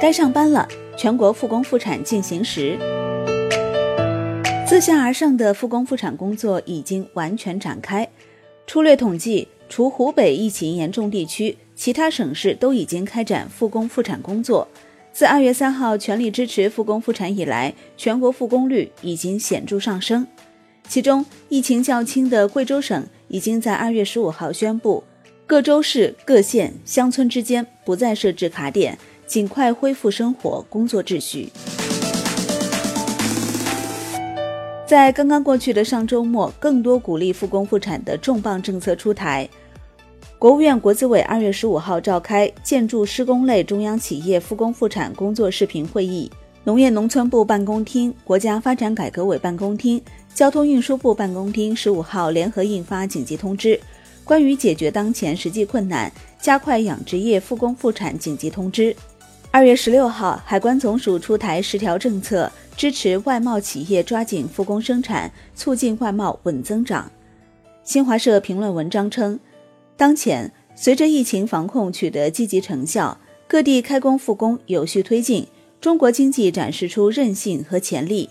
该上班了，全国复工复产进行时。自下而上的复工复产工作已经完全展开。粗略统计，除湖北疫情严重地区，其他省市都已经开展复工复产工作。自二月三号全力支持复工复产以来，全国复工率已经显著上升。其中，疫情较轻的贵州省已经在二月十五号宣布，各州市、各县、乡村之间不再设置卡点，尽快恢复生活工作秩序。在刚刚过去的上周末，更多鼓励复工复产的重磅政策出台。国务院国资委二月十五号召开建筑施工类中央企业复工复产工作视频会议，农业农村部办公厅、国家发展改革委办公厅、交通运输部办公厅十五号联合印发紧急通知，关于解决当前实际困难、加快养殖业复工复产紧急通知。二月十六号，海关总署出台十条政策，支持外贸企业抓紧复工生产，促进外贸稳增长。新华社评论文章称。当前，随着疫情防控取得积极成效，各地开工复工有序推进，中国经济展示出韧性和潜力。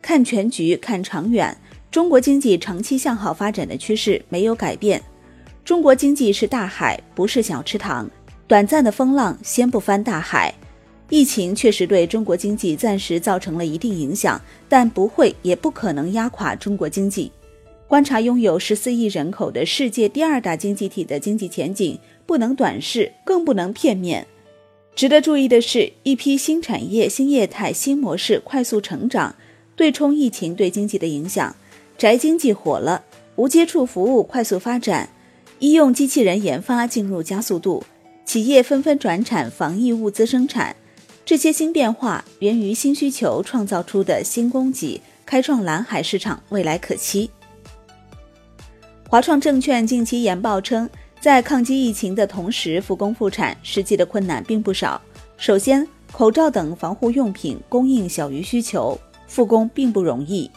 看全局、看长远，中国经济长期向好发展的趋势没有改变。中国经济是大海，不是小池塘，短暂的风浪掀不翻大海。疫情确实对中国经济暂时造成了一定影响，但不会也不可能压垮中国经济。观察拥有十四亿人口的世界第二大经济体的经济前景，不能短视，更不能片面。值得注意的是，一批新产业、新业态、新模式快速成长，对冲疫情对经济的影响。宅经济火了，无接触服务快速发展，医用机器人研发进入加速度，企业纷纷转产防疫物资生产。这些新变化源于新需求创造出的新供给，开创蓝海市场，未来可期。华创证券近期研报称，在抗击疫情的同时复工复产，实际的困难并不少。首先，口罩等防护用品供应小于需求，复工并不容易。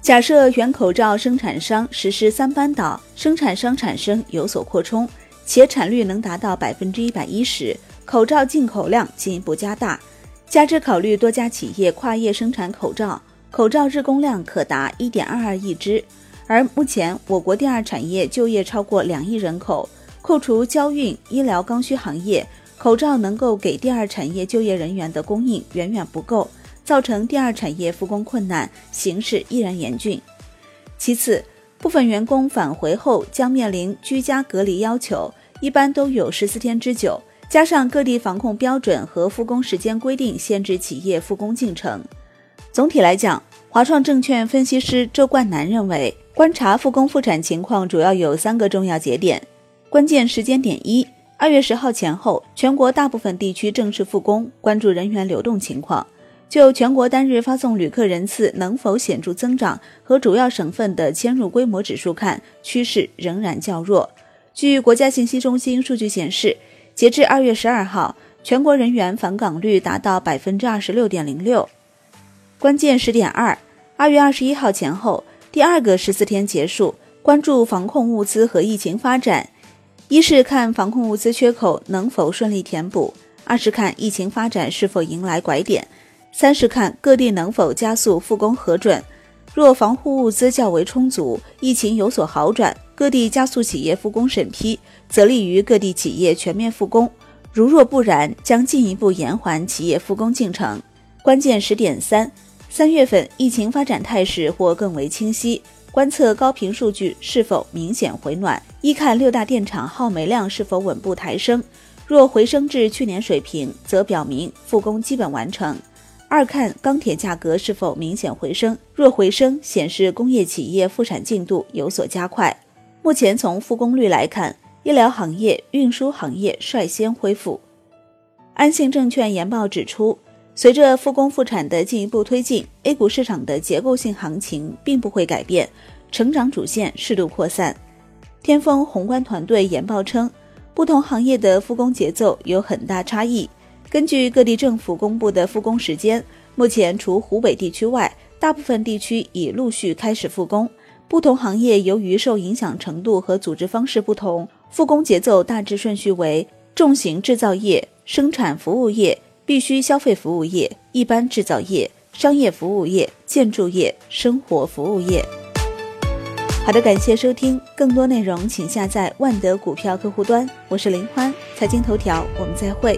假设原口罩生产商实施三班倒，生产商产生有所扩充，且产率能达到百分之一百一十，口罩进口量进一步加大，加之考虑多家企业跨业生产口罩，口罩日供量可达一点二二亿只。而目前，我国第二产业就业超过两亿人口，扣除交运、医疗刚需行业，口罩能够给第二产业就业人员的供应远远不够，造成第二产业复工困难，形势依然严峻。其次，部分员工返回后将面临居家隔离要求，一般都有十四天之久，加上各地防控标准和复工时间规定限制企业复工进程。总体来讲，华创证券分析师周冠南认为。观察复工复产情况，主要有三个重要节点。关键时间点一：二月十号前后，全国大部分地区正式复工。关注人员流动情况。就全国单日发送旅客人次能否显著增长和主要省份的迁入规模指数看，趋势仍然较弱。据国家信息中心数据显示，截至二月十二号，全国人员返岗率达到百分之二十六点零六。关键时点二：二月二十一号前后。第二个十四天结束，关注防控物资和疫情发展。一是看防控物资缺口能否顺利填补；二是看疫情发展是否迎来拐点；三是看各地能否加速复工核准。若防护物资较为充足，疫情有所好转，各地加速企业复工审批，则利于各地企业全面复工；如若不然，将进一步延缓企业复工进程。关键时点三。三月份疫情发展态势或更为清晰，观测高频数据是否明显回暖。一看六大电厂耗煤量是否稳步抬升，若回升至去年水平，则表明复工基本完成。二看钢铁价格是否明显回升，若回升，显示工业企业复产进度有所加快。目前从复工率来看，医疗行业、运输行业率先恢复。安信证券研报指出。随着复工复产的进一步推进，A 股市场的结构性行情并不会改变，成长主线适度扩散。天风宏观团队研报称，不同行业的复工节奏有很大差异。根据各地政府公布的复工时间，目前除湖北地区外，大部分地区已陆续开始复工。不同行业由于受影响程度和组织方式不同，复工节奏大致顺序为重型制造业、生产服务业。必须消费服务业、一般制造业、商业服务业、建筑业、生活服务业。好的，感谢收听，更多内容请下载万德股票客户端。我是林欢，财经头条，我们再会。